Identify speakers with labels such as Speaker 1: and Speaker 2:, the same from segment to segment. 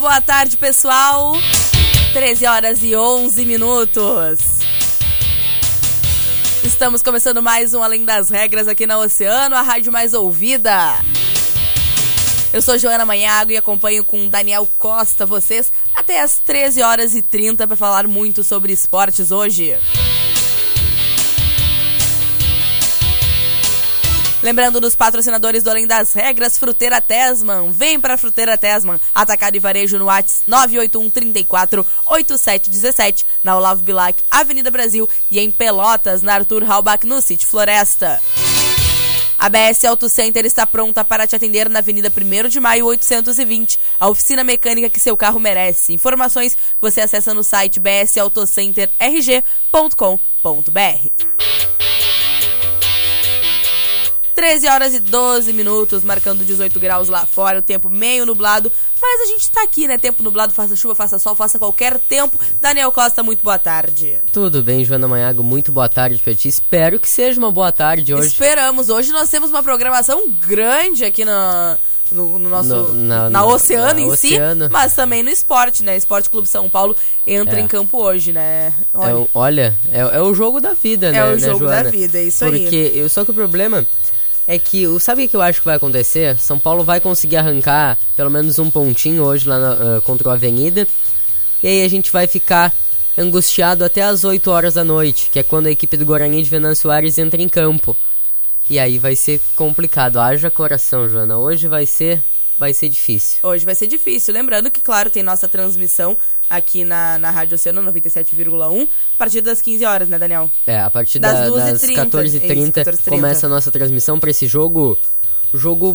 Speaker 1: Boa tarde, pessoal. 13 horas e 11 minutos. Estamos começando mais um Além das Regras aqui na Oceano, a rádio mais ouvida. Eu sou Joana Manhago e acompanho com Daniel Costa vocês até as 13 horas e 30 para falar muito sobre esportes hoje. Lembrando dos patrocinadores do Além das Regras, Fruteira Tesman. Vem pra Fruteira Tesman. Atacado e varejo no WhatsApp 981 34 8717, na Olavo Bilac, Avenida Brasil e em Pelotas, na Arthur Halbach, no City Floresta. A BS Auto Center está pronta para te atender na Avenida 1 de Maio 820, a oficina mecânica que seu carro merece. Informações você acessa no site bsautocenterrg.com.br. 13 horas e 12 minutos, marcando 18 graus lá fora, o tempo meio nublado, mas a gente tá aqui, né? Tempo nublado, faça chuva, faça sol, faça qualquer tempo. Daniel Costa, muito boa tarde.
Speaker 2: Tudo bem, Joana Manhago, muito boa tarde pra ti. Espero que seja uma boa tarde hoje.
Speaker 1: Esperamos. Hoje nós temos uma programação grande aqui na. No, no, nosso no, na, na, Oceano em Oceano. si, mas também no esporte, né? Esporte Clube São Paulo entra é. em campo hoje, né?
Speaker 2: Olha, é, olha é, é, o jogo da vida,
Speaker 1: é
Speaker 2: né?
Speaker 1: É o
Speaker 2: né,
Speaker 1: jogo
Speaker 2: Joana?
Speaker 1: da vida, é isso
Speaker 2: Porque,
Speaker 1: aí.
Speaker 2: Porque só que o problema é que sabe o que eu acho que vai acontecer? São Paulo vai conseguir arrancar pelo menos um pontinho hoje lá na, uh, contra o Avenida. E aí a gente vai ficar angustiado até as 8 horas da noite, que é quando a equipe do Guarani de Venâncio Soares entra em campo. E aí vai ser complicado. Haja coração, Joana. Hoje vai ser vai ser difícil.
Speaker 1: Hoje vai ser difícil. Lembrando que, claro, tem nossa transmissão aqui na, na Rádio Oceano 97,1 a partir das 15 horas, né, Daniel?
Speaker 2: É, a partir das, da, das 14h30 começa a nossa transmissão para esse jogo. Jogo.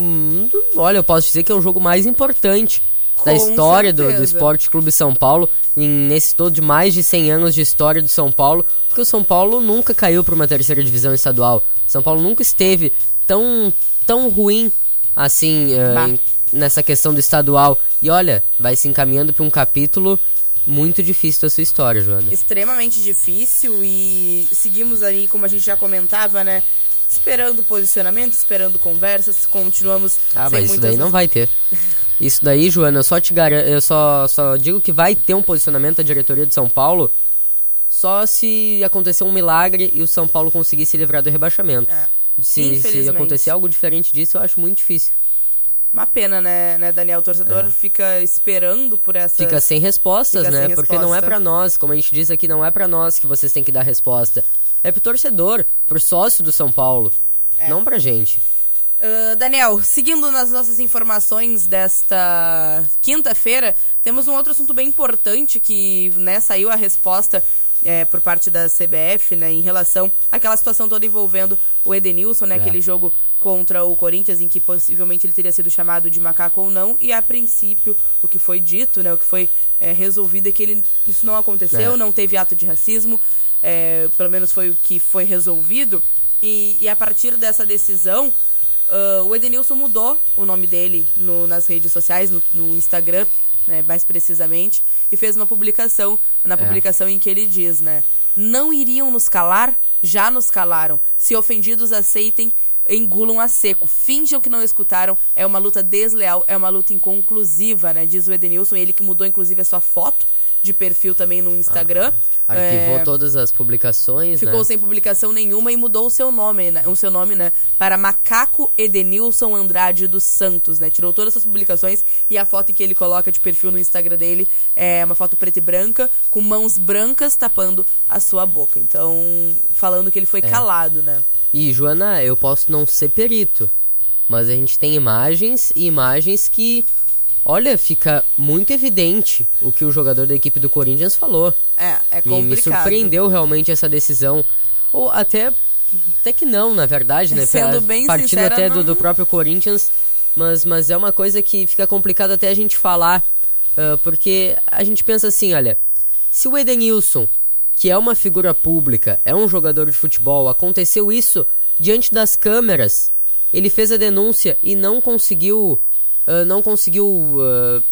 Speaker 2: Olha, eu posso dizer que é o jogo mais importante Com da história do, do Esporte Clube São Paulo, em, nesse todo de mais de 100 anos de história do São Paulo, porque o São Paulo nunca caiu para uma terceira divisão estadual. São Paulo nunca esteve tão, tão ruim assim uh, em, nessa questão do estadual. E olha, vai se encaminhando para um capítulo muito difícil da sua história, Joana.
Speaker 1: Extremamente difícil e seguimos aí, como a gente já comentava, né? Esperando posicionamento, esperando conversas, continuamos
Speaker 2: Ah, mas isso daí não vai ter. Isso daí, Joana, eu só te garanto, eu só, só digo que vai ter um posicionamento da diretoria de São Paulo só se acontecer um milagre e o São Paulo conseguir se livrar do rebaixamento. É. Se, se acontecer algo diferente disso, eu acho muito difícil.
Speaker 1: Uma pena, né, né Daniel? O torcedor é. fica esperando por essa.
Speaker 2: Fica sem respostas, fica né? Sem Porque resposta. não é para nós, como a gente diz aqui, não é para nós que vocês têm que dar resposta. É pro torcedor, pro sócio do São Paulo. É. Não pra gente.
Speaker 1: Uh, Daniel, seguindo nas nossas informações desta quinta-feira, temos um outro assunto bem importante que né, saiu a resposta é, por parte da CBF, né, em relação àquela situação toda envolvendo o Edenilson, né, é. aquele jogo contra o Corinthians em que possivelmente ele teria sido chamado de macaco ou não, e a princípio o que foi dito, né, o que foi é, resolvido é que ele, isso não aconteceu, é. não teve ato de racismo, é, pelo menos foi o que foi resolvido, e, e a partir dessa decisão, uh, o Edenilson mudou o nome dele no, nas redes sociais, no, no Instagram, né, mais precisamente, e fez uma publicação, na é. publicação é. em que ele diz, né, não iriam nos calar, já nos calaram. Se ofendidos aceitem, engulam a seco. Finjam que não escutaram. É uma luta desleal, é uma luta inconclusiva, né? Diz o Edenilson, ele que mudou inclusive a sua foto de perfil também no Instagram.
Speaker 2: Ah, arquivou é, todas as publicações,
Speaker 1: Ficou
Speaker 2: né?
Speaker 1: sem publicação nenhuma e mudou o seu nome, né? O seu nome, né? Para Macaco Edenilson Andrade dos Santos, né? Tirou todas as publicações e a foto que ele coloca de perfil no Instagram dele é uma foto preta e branca, com mãos brancas tapando a sua boca. Então, falando que ele foi é. calado, né?
Speaker 2: E, Joana, eu posso não ser perito, mas a gente tem imagens e imagens que olha, fica muito evidente o que o jogador da equipe do Corinthians falou.
Speaker 1: É, é complicado.
Speaker 2: Me, me surpreendeu realmente essa decisão. Ou até, até que não, na verdade, né?
Speaker 1: Sendo bem
Speaker 2: Partindo
Speaker 1: sincera,
Speaker 2: até
Speaker 1: não...
Speaker 2: do, do, próprio Corinthians, mas, mas é uma coisa que fica complicado até a gente falar, uh, porque a gente pensa assim, olha, se o Edenilson, que é uma figura pública, é um jogador de futebol, aconteceu isso diante das câmeras, ele fez a denúncia e não conseguiu, uh, não conseguiu uh,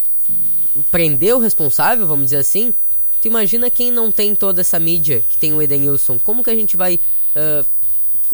Speaker 2: prender o responsável, vamos dizer assim. Tu imagina quem não tem toda essa mídia que tem o Edenilson? Como que a gente vai uh,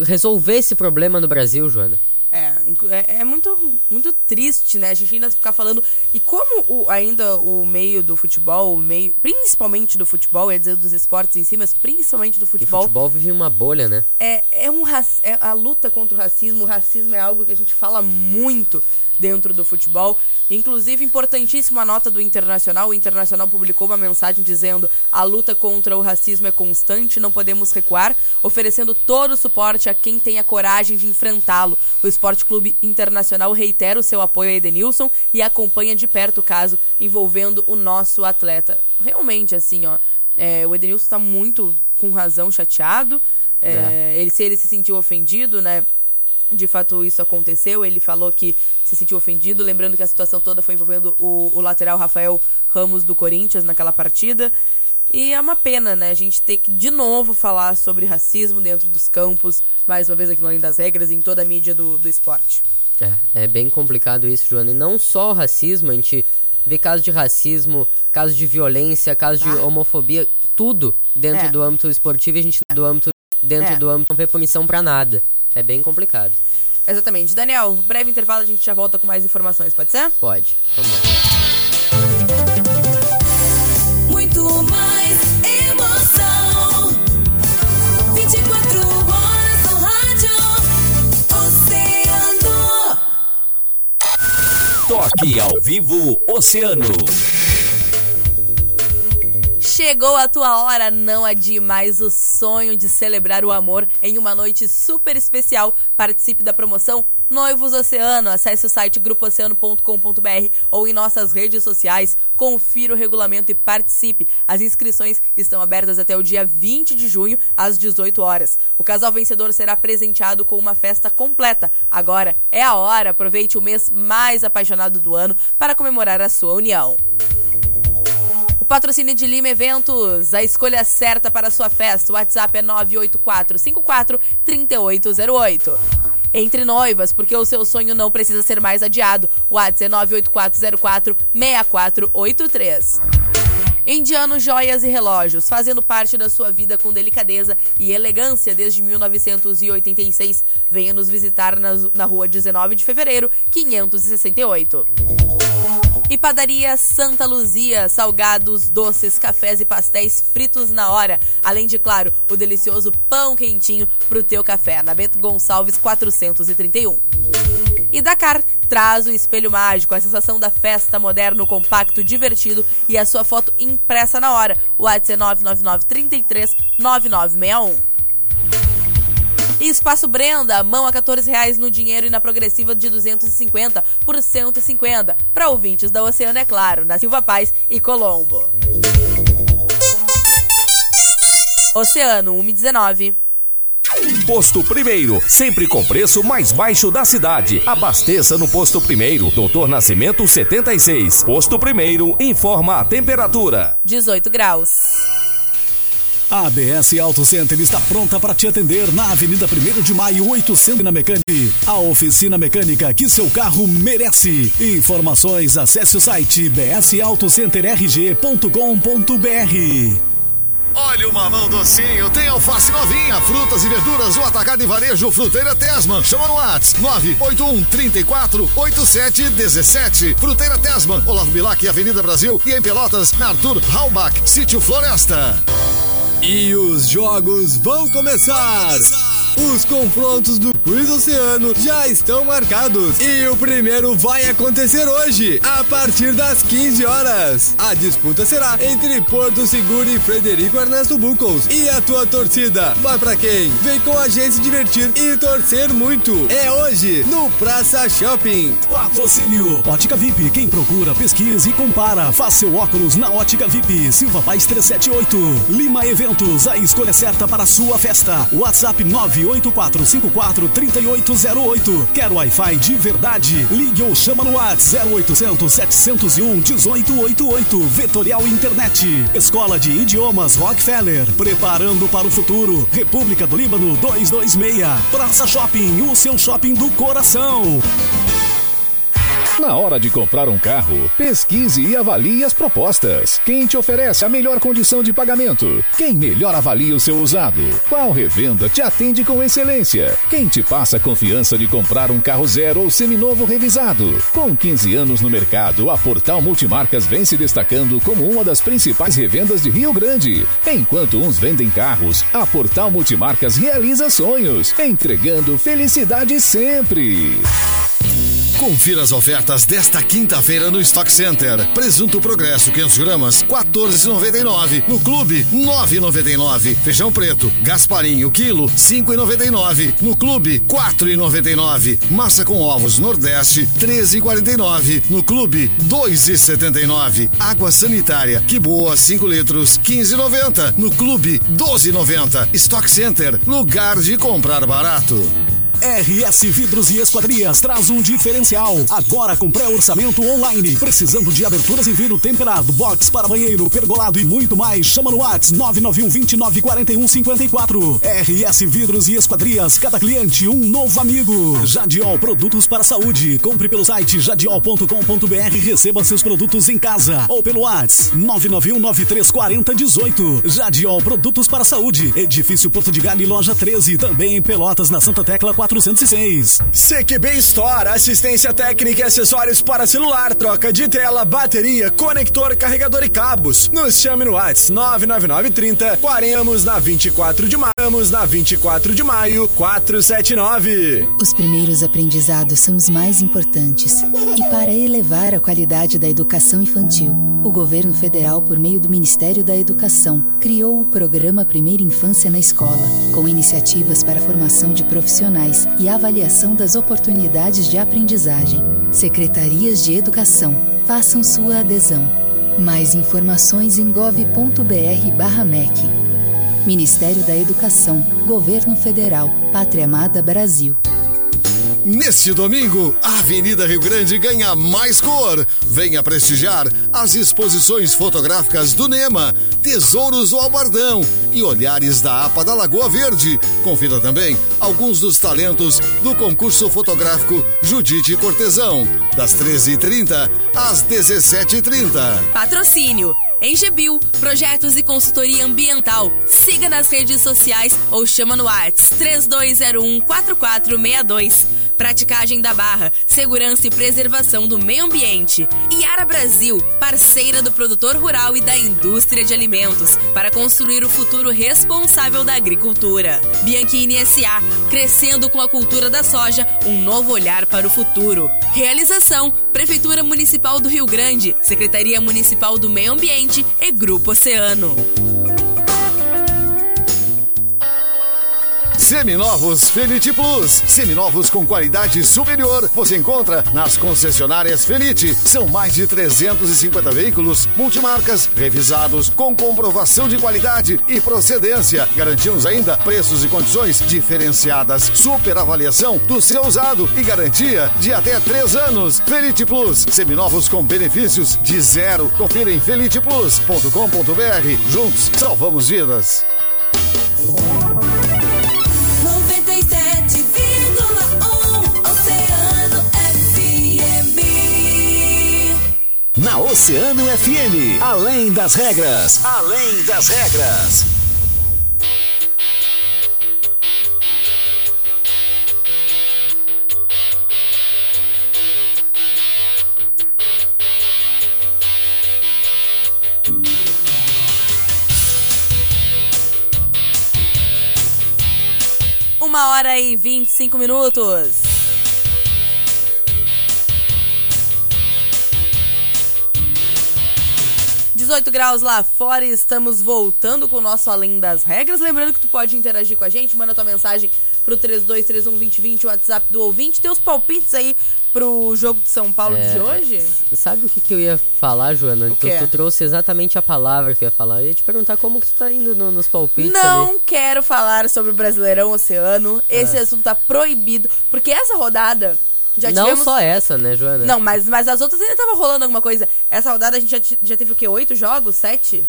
Speaker 2: resolver esse problema no Brasil, Joana?
Speaker 1: É, é, é, muito, muito triste, né? A gente ainda ficar falando. E como o, ainda o meio do futebol, o meio, principalmente do futebol, ia dizer dos esportes em si, mas principalmente do futebol.
Speaker 2: o futebol vive uma bolha, né?
Speaker 1: É, é, um, é a luta contra o racismo. O racismo é algo que a gente fala muito dentro do futebol. Inclusive, importantíssima a nota do Internacional. O Internacional publicou uma mensagem dizendo: a luta contra o racismo é constante, não podemos recuar, oferecendo todo o suporte a quem tem a coragem de enfrentá-lo. O Esporte Clube Internacional reitera o seu apoio a Edenilson e acompanha de perto o caso envolvendo o nosso atleta. Realmente, assim, ó, é, o Edenilson está muito, com razão, chateado. É, é. Ele, se ele se sentiu ofendido, né? De fato isso aconteceu. Ele falou que se sentiu ofendido, lembrando que a situação toda foi envolvendo o, o, lateral Rafael Ramos do Corinthians naquela partida. E é uma pena, né? A gente ter que de novo falar sobre racismo dentro dos campos, mais uma vez aqui no Além das Regras, em toda a mídia do, do esporte.
Speaker 2: É, é bem complicado isso, Joana. E não só o racismo, a gente vê casos de racismo, casos de violência, casos de ah. homofobia, tudo dentro é. do âmbito esportivo e a gente do âmbito, dentro é. do âmbito não vê punição para nada. É bem complicado.
Speaker 1: Exatamente. Daniel, breve intervalo, a gente já volta com mais informações, pode ser?
Speaker 2: Pode. Vamos lá.
Speaker 3: Muito mais emoção. 24 horas no rádio. Oceano.
Speaker 4: Toque ao vivo Oceano.
Speaker 1: Chegou a tua hora, não adie mais o sonho de celebrar o amor em uma noite super especial. Participe da promoção Noivos Oceano. Acesse o site grupooceano.com.br ou em nossas redes sociais. Confira o regulamento e participe. As inscrições estão abertas até o dia 20 de junho, às 18 horas. O casal vencedor será presenteado com uma festa completa. Agora é a hora. Aproveite o mês mais apaixonado do ano para comemorar a sua união. O patrocínio de Lima Eventos, a escolha certa para a sua festa. O WhatsApp é 984543808. Entre noivas, porque o seu sonho não precisa ser mais adiado. O WhatsApp é 984046483. Indiano Joias e Relógios, fazendo parte da sua vida com delicadeza e elegância desde 1986. Venha nos visitar na, na rua 19 de fevereiro, 568. E padaria Santa Luzia, salgados, doces, cafés e pastéis fritos na hora. Além de, claro, o delicioso pão quentinho pro teu café. Na Bento Gonçalves 431. E Dakar traz o espelho mágico, a sensação da festa moderno, compacto, divertido e a sua foto impressa na hora. O WhatsApp é 999 33 9961. E Espaço Brenda, mão a 14 reais no dinheiro e na progressiva de 250 por 150. Para ouvintes da Oceano, é claro, na Silva Paz e Colombo. Oceano 119.
Speaker 4: Posto Primeiro, sempre com preço mais baixo da cidade. Abasteça no Posto Primeiro, Doutor Nascimento 76. Posto Primeiro, informa a temperatura.
Speaker 1: 18 graus.
Speaker 5: A ABS Auto Center está pronta para te atender na Avenida 1 de Maio 800 na Mecânica. A oficina mecânica que seu carro merece. Informações, acesse o site bsautocenterrg.com.br.
Speaker 6: Olha o mamão docinho, tem alface novinha, frutas e verduras, o atacado e varejo Fruteira Tesman. Chama no WhatsApp 981 34 87 17. Fruteira Tesman, Olavo Bilac, Avenida Brasil e em Pelotas, na Arthur Halbach, Sítio Floresta.
Speaker 7: E os jogos vão começar. Os confrontos do Quiz Oceano já estão marcados e o primeiro vai acontecer hoje, a partir das 15 horas. A disputa será entre Porto Seguro e Frederico Ernesto Bucos. E a tua torcida vai para quem? Vem com a gente se divertir e torcer muito. É hoje no Praça Shopping.
Speaker 5: Patrocínio Ótica VIP. Quem procura, pesquisa e compara. Faça seu óculos na Ótica VIP. Silva Paz 378. Lima Eventos. A escolha certa para a sua festa. WhatsApp 984543808. Quer Wi-Fi de verdade? Ligue ou chama no WhatsApp 0800 701 1888. Vetorial Internet. Escola de Idiomas Rockefeller. Preparando para o futuro. República do Líbano 226. Praça Shopping. O seu shopping do coração.
Speaker 8: Na hora de comprar um carro, pesquise e avalie as propostas. Quem te oferece a melhor condição de pagamento? Quem melhor avalia o seu usado? Qual revenda te atende com excelência? Quem te passa a confiança de comprar um carro zero ou seminovo revisado? Com 15 anos no mercado, a Portal Multimarcas vem se destacando como uma das principais revendas de Rio Grande. Enquanto uns vendem carros, a Portal Multimarcas realiza sonhos, entregando felicidade sempre.
Speaker 6: Confira as ofertas desta quinta-feira no Stock Center. Presunto Progresso 500 gramas 14,99. No Clube 9,99. Feijão preto Gasparinho quilo 5,99. No Clube 4,99. Massa com ovos Nordeste 13,49. No Clube 2,79. Água sanitária que boa 5 litros 15,90. No Clube 12,90. Stock Center lugar de comprar barato.
Speaker 5: RS Vidros e Esquadrias traz um diferencial. Agora com pré-orçamento online. Precisando de aberturas em vidro temperado, box para banheiro, pergolado e muito mais. Chama no WhatsApp 991 29 41 54. RS Vidros e Esquadrias. Cada cliente um novo amigo. Jadiol Produtos para Saúde. Compre pelo site jadiol.com.br e receba seus produtos em casa. Ou pelo WhatsApp 991 9340 18. Jadiol Produtos para Saúde. Edifício Porto de Galho, loja 13. Também em Pelotas, na Santa Tecla 406.
Speaker 7: CQB Store, assistência técnica e acessórios para celular, troca de tela, bateria, conector, carregador e cabos. Nos chame no WhatsApp 99930 40 na 24 de maio, na 24 de maio 479.
Speaker 9: Os primeiros aprendizados são os mais importantes. E para elevar a qualidade da educação infantil, o governo federal, por meio do Ministério da Educação, criou o programa Primeira Infância na Escola, com iniciativas para a formação de profissionais e avaliação das oportunidades de aprendizagem. Secretarias de Educação, façam sua adesão. Mais informações em gov.br/mec. Ministério da Educação, Governo Federal, Pátria Amada Brasil.
Speaker 6: Neste domingo, a Avenida Rio Grande ganha mais cor. Venha prestigiar as exposições fotográficas do NEMA, Tesouros do Albardão e Olhares da APA da Lagoa Verde. Confira também alguns dos talentos do concurso fotográfico Judite Cortesão, das 13h30 às 17h30.
Speaker 1: Patrocínio. Engebil, projetos e consultoria ambiental. Siga nas redes sociais ou chama no WhatsApp 3201 4462. Praticagem da Barra, segurança e preservação do meio ambiente. Iara Brasil, parceira do produtor rural e da indústria de alimentos, para construir o futuro responsável da agricultura. Bianchini SA, crescendo com a cultura da soja, um novo olhar para o futuro. Realização: Prefeitura Municipal do Rio Grande, Secretaria Municipal do Meio Ambiente e Grupo Oceano.
Speaker 6: Seminovos Felite Plus. Seminovos com qualidade superior. Você encontra nas concessionárias Felite. São mais de 350 veículos multimarcas revisados com comprovação de qualidade e procedência. Garantimos ainda preços e condições diferenciadas, super avaliação do seu usado e garantia de até três anos. Felite Plus. Seminovos com benefícios de zero. Confira em feliteplus.com.br. Juntos salvamos vidas.
Speaker 3: Oceano FM,
Speaker 4: além das regras, além das regras.
Speaker 1: Uma hora e 25 minutos. 18 graus lá fora e estamos voltando com o nosso Além das Regras. Lembrando que tu pode interagir com a gente, manda tua mensagem pro 32312020, o WhatsApp do ouvinte. Teus palpites aí pro jogo de São Paulo é, de hoje?
Speaker 2: Sabe o que, que eu ia falar, Joana? Tu, tu, trouxe exatamente a palavra que eu ia falar. Eu ia te perguntar como que tu tá indo no, nos palpites.
Speaker 1: Não
Speaker 2: ali.
Speaker 1: quero falar sobre o Brasileirão Oceano. Esse ah. assunto tá proibido. Porque essa rodada
Speaker 2: já não tivemos... só essa, né, Joana?
Speaker 1: Não, mas, mas as outras ainda tava rolando alguma coisa. Essa rodada a gente já, já teve o quê? Oito jogos? Sete?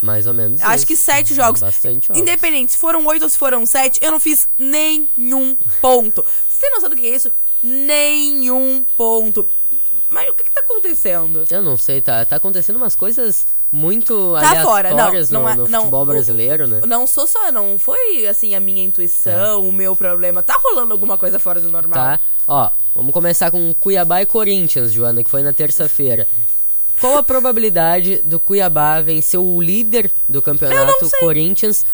Speaker 2: Mais ou menos.
Speaker 1: Acho isso. que sete jogos.
Speaker 2: Bastante jogos.
Speaker 1: Independente, se foram oito ou se foram sete, eu não fiz nenhum ponto. Você tem noção do que é isso? Nenhum ponto. Mas o que, que tá acontecendo?
Speaker 2: Eu não sei, tá, tá acontecendo umas coisas muito tá fora, não, não no, é, no não, futebol brasileiro, né?
Speaker 1: Não sou só, não foi assim a minha intuição, é. o meu problema. Tá rolando alguma coisa fora do normal.
Speaker 2: Tá. Ó, vamos começar com Cuiabá e Corinthians, Joana, que foi na terça-feira. Qual a probabilidade do Cuiabá vencer o líder do campeonato, Corinthians,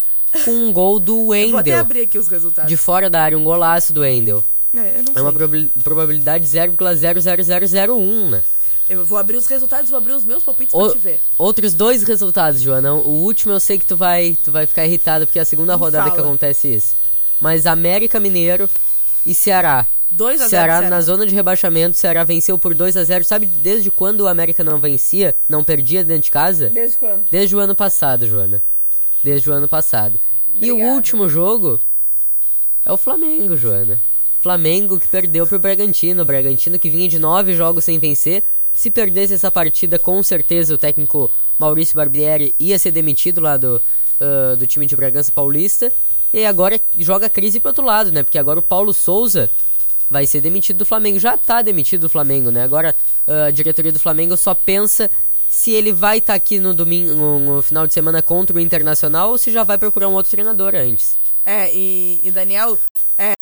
Speaker 2: com um gol do Wendel? Vou até
Speaker 1: abrir aqui os resultados.
Speaker 2: De fora da área, um golaço do Wendel.
Speaker 1: É,
Speaker 2: é uma probabilidade 0,00001, né?
Speaker 1: Eu vou abrir os resultados, vou abrir os meus palpites o, pra te ver.
Speaker 2: Outros dois resultados, Joana. O último eu sei que tu vai, tu vai ficar irritado porque é a segunda Não rodada fala. que acontece isso. Mas América Mineiro e Ceará.
Speaker 1: 2 a 0
Speaker 2: Ceará, na zona de rebaixamento, Ceará venceu por 2 a 0 Sabe desde quando o América não vencia, não perdia dentro de casa?
Speaker 1: Desde quando?
Speaker 2: Desde o ano passado, Joana. Desde o ano passado. E o último jogo é o Flamengo, Joana. Flamengo que perdeu pro Bragantino. O Bragantino que vinha de nove jogos sem vencer. Se perdesse essa partida, com certeza o técnico Maurício Barbieri ia ser demitido lá do, uh, do time de Bragança Paulista. E agora joga a crise pro outro lado, né? Porque agora o Paulo Souza vai ser demitido do Flamengo. Já tá demitido do Flamengo, né? Agora uh, a diretoria do Flamengo só pensa se ele vai estar tá aqui no domingo, no, final de semana contra o Internacional ou se já vai procurar um outro treinador antes.
Speaker 1: É, e, e Daniel, é,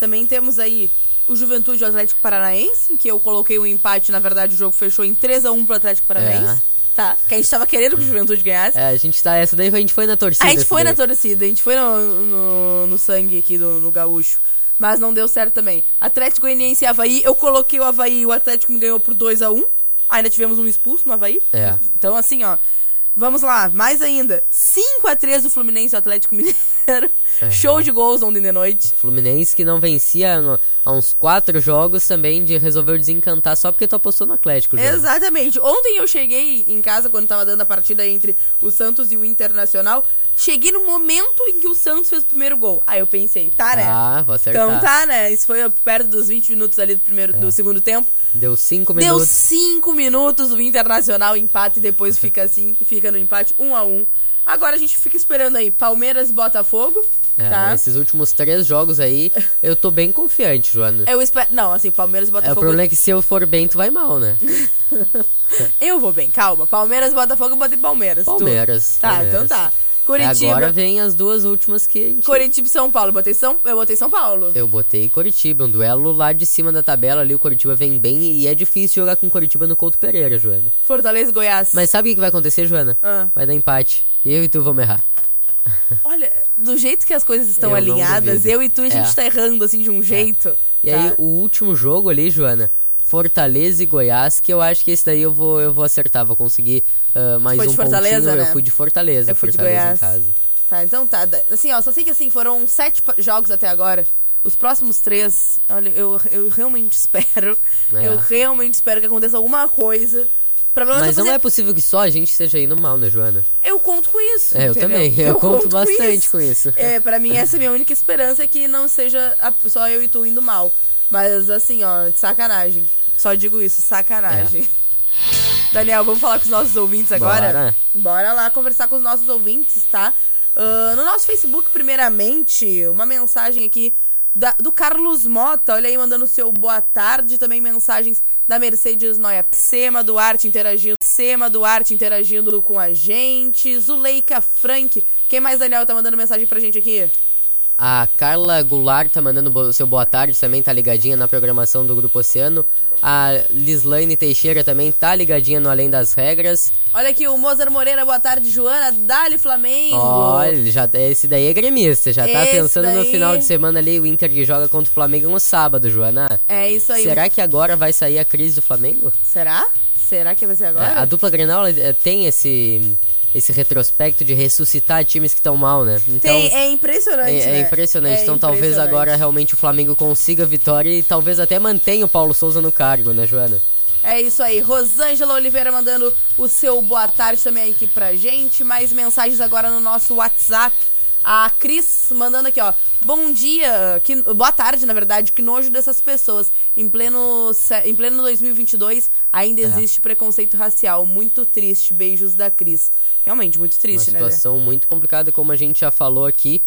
Speaker 1: também temos aí o Juventude e o Atlético Paranaense, em que eu coloquei um empate, na verdade o jogo fechou em 3 a 1 pro Atlético Paranaense. É. Tá, que a gente tava querendo que o Juventude ganhasse.
Speaker 2: É, a gente tá, essa daí a gente foi na torcida.
Speaker 1: A gente foi daí. na torcida, a gente foi no, no, no sangue aqui do, no gaúcho. Mas não deu certo também. Atlético Goianiense e Havaí, eu coloquei o Havaí e o Atlético me ganhou por 2 a 1 Ainda tivemos um expulso no Havaí.
Speaker 2: É.
Speaker 1: Então, assim, ó, Vamos lá, mais ainda. 5 a 3 do Fluminense Atlético Mineiro. É. Show de gols ontem de noite.
Speaker 2: Fluminense que não vencia no, há uns 4 jogos também, de resolveu desencantar só porque tu apostou no Atlético.
Speaker 1: Exatamente. Ontem eu cheguei em casa quando tava dando a partida entre o Santos e o Internacional. Cheguei no momento em que o Santos fez o primeiro gol. Aí eu pensei, tá, né?
Speaker 2: Ah, vou acertar.
Speaker 1: Então tá, né? Isso foi perto dos 20 minutos ali do primeiro, é. do segundo tempo.
Speaker 2: Deu 5 minutos.
Speaker 1: Deu 5 minutos, o Internacional empate e depois fica assim, fica no empate 1 um a 1 um. Agora a gente fica esperando aí Palmeiras e Botafogo.
Speaker 2: É,
Speaker 1: tá?
Speaker 2: Esses últimos três jogos aí, eu tô bem confiante, Joana.
Speaker 1: Eu espero. Não, assim, Palmeiras e Botafogo.
Speaker 2: É, o problema é que se eu for bem, tu vai mal, né?
Speaker 1: eu vou bem, calma. Palmeiras, Botafogo, eu botei Palmeiras.
Speaker 2: Palmeiras.
Speaker 1: Tu... Tá,
Speaker 2: Palmeiras.
Speaker 1: então tá. Curitiba.
Speaker 2: Agora vem as duas últimas que a gente...
Speaker 1: Curitiba e São Paulo. Eu botei São, eu botei São Paulo.
Speaker 2: Eu botei Curitiba. Um duelo lá de cima da tabela ali. O Curitiba vem bem e é difícil jogar com Curitiba no Couto Pereira, Joana.
Speaker 1: Fortaleza e Goiás.
Speaker 2: Mas sabe o que vai acontecer, Joana?
Speaker 1: Ah.
Speaker 2: Vai dar empate. Eu e tu vamos errar.
Speaker 1: Olha, do jeito que as coisas estão eu alinhadas, eu e tu, a gente é. tá errando assim de um jeito. É.
Speaker 2: E tá? aí, o último jogo ali, Joana, Fortaleza e Goiás, que eu acho que esse daí eu vou, eu vou acertar, vou conseguir uh, mais
Speaker 1: Foi
Speaker 2: um
Speaker 1: de Fortaleza,
Speaker 2: pontinho.
Speaker 1: Né?
Speaker 2: Eu fui de Fortaleza,
Speaker 1: eu fui
Speaker 2: Fortaleza
Speaker 1: de Goiás.
Speaker 2: em casa.
Speaker 1: Tá, então tá. Assim, ó, só sei que assim, foram sete jogos até agora. Os próximos três, olha, eu, eu realmente espero. É. Eu realmente espero que aconteça alguma coisa
Speaker 2: Mas é fazer... não é possível que só a gente esteja indo mal, né, Joana?
Speaker 1: Eu conto com isso.
Speaker 2: É, eu
Speaker 1: entendeu?
Speaker 2: também. Eu, eu conto, conto, bastante com isso. com isso.
Speaker 1: É, pra mim essa é a minha única esperança é que não seja só eu e tu indo mal. Mas assim, ó, de sacanagem. Só digo isso, sacanagem. É. Daniel, vamos falar com os nossos ouvintes agora?
Speaker 2: Bora.
Speaker 1: Bora lá conversar com os nossos ouvintes, tá? Uh, no nosso Facebook, primeiramente, uma mensagem aqui da, do Carlos Mota, olha aí, mandando seu boa tarde. Também mensagens da Mercedes Noia. Sema Duarte interagindo. Sema Duarte interagindo com a gente. Zuleika Frank. Quem mais, Daniel, tá mandando mensagem pra gente aqui?
Speaker 2: A Carla Goulart tá mandando o seu boa tarde, também tá ligadinha na programação do Grupo Oceano. A Lislaine Teixeira também tá ligadinha no Além das Regras.
Speaker 1: Olha aqui, o Mozart Moreira, boa tarde, Joana. Dali Flamengo.
Speaker 2: Olha, já, esse daí é gremista, já tá
Speaker 1: Esse
Speaker 2: pensando no
Speaker 1: daí-
Speaker 2: final de semana ali, o Inter que joga contra o Flamengo no sábado, Joana.
Speaker 1: É isso aí.
Speaker 2: Será que agora vai sair a crise do Flamengo?
Speaker 1: Será? Será que vai ser
Speaker 2: É,
Speaker 1: agora?
Speaker 2: a dupla Grenal eh, tem esse, esse retrospecto de ressuscitar times que estão mal, né? Então,
Speaker 1: Tem, é impressionante,
Speaker 2: É, é
Speaker 1: né?
Speaker 2: impressionante.
Speaker 1: É
Speaker 2: então talvez
Speaker 1: impressionante.
Speaker 2: agora realmente o Flamengo consiga a vitória e talvez até mantenha o Paulo Souza no cargo, né, Joana?
Speaker 1: É isso aí. Rosângela Oliveira mandando o seu boa tarde também aqui pra gente. Mais mensagens agora no nosso WhatsApp. A Cris mandando aqui, ó. Bom dia, que, boa tarde, na verdade. Que nojo dessas pessoas. Em pleno, em pleno 2022, ainda
Speaker 2: É.
Speaker 1: existe preconceito racial. Muito triste. Beijos da Cris. Realmente, muito
Speaker 2: Uma
Speaker 1: triste, né?
Speaker 2: situação muito complicada, como a gente já falou aqui.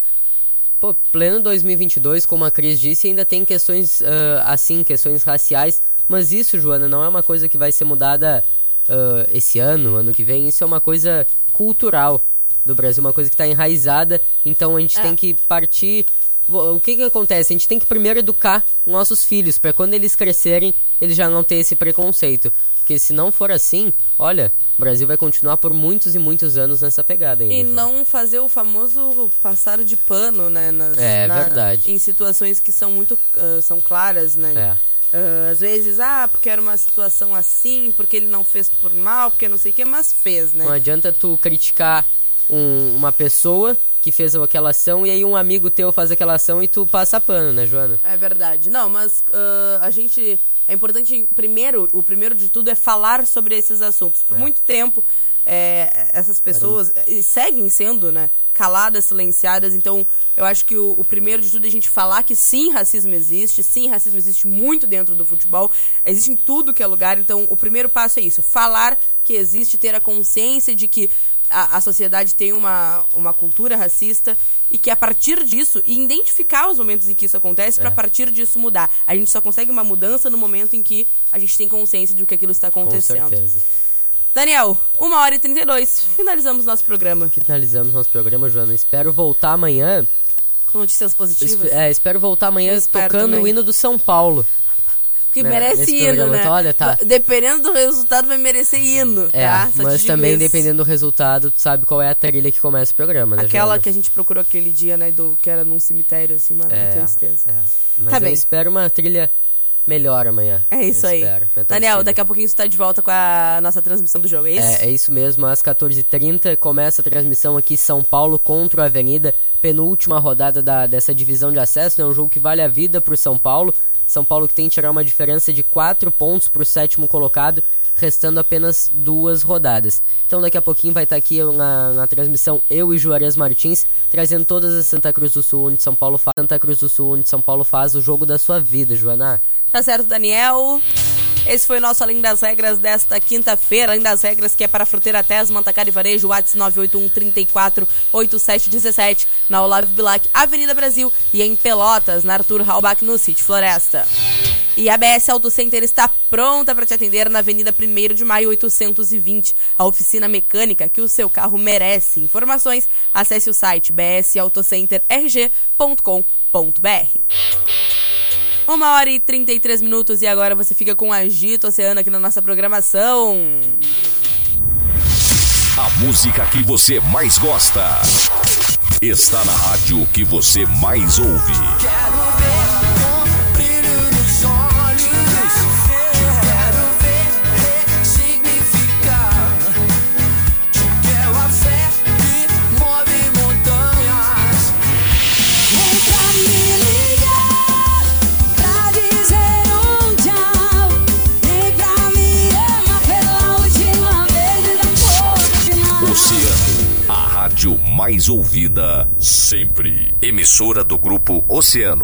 Speaker 2: Pô, pleno 2022, como a Cris disse, ainda tem questões ah, assim, questões raciais. Mas isso, Joana, não é uma coisa que vai ser mudada ah, esse ano, ano que vem. Isso é uma coisa cultural do Brasil, uma coisa que está enraizada. Então a gente
Speaker 1: É.
Speaker 2: tem que partir. O que que acontece? A gente tem que primeiro educar nossos filhos, para quando eles crescerem, eles já não ter esse preconceito. Porque se não for assim, olha, o Brasil vai continuar por muitos e muitos anos nessa pegada ainda.
Speaker 1: E
Speaker 2: Joana.
Speaker 1: não fazer o famoso passar de pano, né? nas-
Speaker 2: É, verdade.
Speaker 1: Em situações que são muito ah, são claras, né?
Speaker 2: É.
Speaker 1: Ah, às vezes, ah, porque era uma situação assim, porque ele não fez por mal, porque não sei o que, mas fez, né?
Speaker 2: Não adianta tu criticar um- uma pessoa que fez aquela ação e aí um amigo teu faz aquela ação e tu passa pano, né, Joana?
Speaker 1: É verdade. Não, mas ah, a gente. É importante, primeiro, o primeiro de tudo é falar sobre esses assuntos. Por muito tempo, é, essas pessoas seguem sendo, né, caladas, silenciadas. Então, eu acho que o, o primeiro de tudo é a gente falar que sim, racismo existe. Sim, racismo existe muito dentro do futebol. Existe em tudo que é lugar. Então, o primeiro passo é isso. Falar que existe, ter a consciência de que a, a sociedade tem uma, uma cultura racista e que a partir disso, e identificar os momentos em que isso acontece pra a partir disso mudar. A gente só consegue uma mudança no momento em que a gente tem consciência de que aquilo está
Speaker 2: Com
Speaker 1: acontecendo.
Speaker 2: certeza.
Speaker 1: Daniel, 1 hora e 32, finalizamos nosso programa
Speaker 2: Finalizamos nosso programa, Joana. Espero voltar amanhã.
Speaker 1: com notícias positivas.
Speaker 2: É, espero voltar amanhã
Speaker 1: espero
Speaker 2: tocando
Speaker 1: também.
Speaker 2: o hino do São Paulo.
Speaker 1: Que
Speaker 2: né,
Speaker 1: merece
Speaker 2: nesse
Speaker 1: hino, né?
Speaker 2: Olha, tá.
Speaker 1: Dependendo do resultado, vai merecer hino,
Speaker 2: É,
Speaker 1: tá? Só
Speaker 2: mas também
Speaker 1: isso.
Speaker 2: dependendo do resultado, tu sabe qual é a trilha que começa o programa, né,
Speaker 1: Aquela
Speaker 2: Joana?
Speaker 1: que a gente procurou aquele dia, né, do, que era num cemitério, assim, uma
Speaker 2: É,
Speaker 1: tristeza.
Speaker 2: é. Mas
Speaker 1: Tá
Speaker 2: eu
Speaker 1: bem.
Speaker 2: espero uma trilha melhor amanhã.
Speaker 1: É isso
Speaker 2: Eu
Speaker 1: aí.
Speaker 2: espero,
Speaker 1: Daniel, daqui a pouquinho você tá de volta com a nossa transmissão do jogo, é isso?
Speaker 2: É, é isso mesmo, às 14h30 começa a transmissão aqui São Paulo contra o Avenida, penúltima rodada da, dessa divisão de acesso, é um jogo que vale a vida pro São Paulo. São Paulo que tem que tirar uma diferença de 4 pontos pro sétimo colocado, restando apenas duas rodadas. Então daqui a pouquinho vai estar aqui na, na transmissão eu e Juarez Martins, trazendo todas as Santa Cruz do Sul, onde São Paulo faz Santa Cruz do Sul, onde São Paulo faz o jogo da sua vida, Joana.
Speaker 1: Tá certo, Daniel. Esse foi o nosso Além das Regras desta quinta-feira. Além das Regras que é para Fruteira Tesma, Mantacara e Varejo, WhatsApp 981 34 8717, na Olavo Bilac, Avenida Brasil e em Pelotas, na Arthur Halbach, no City Floresta. E a BS Auto Center está pronta para te atender na Avenida 1 de Maio 820, a oficina mecânica que o seu carro merece. Informações, acesse o site bsautocenterrg.com.br. Uma hora e 33 minutos e agora você fica com o Agito Oceano aqui na nossa programação.
Speaker 4: A música que você mais gosta está na rádio que você mais ouve. Mais ouvida sempre. Emissora do grupo Oceano.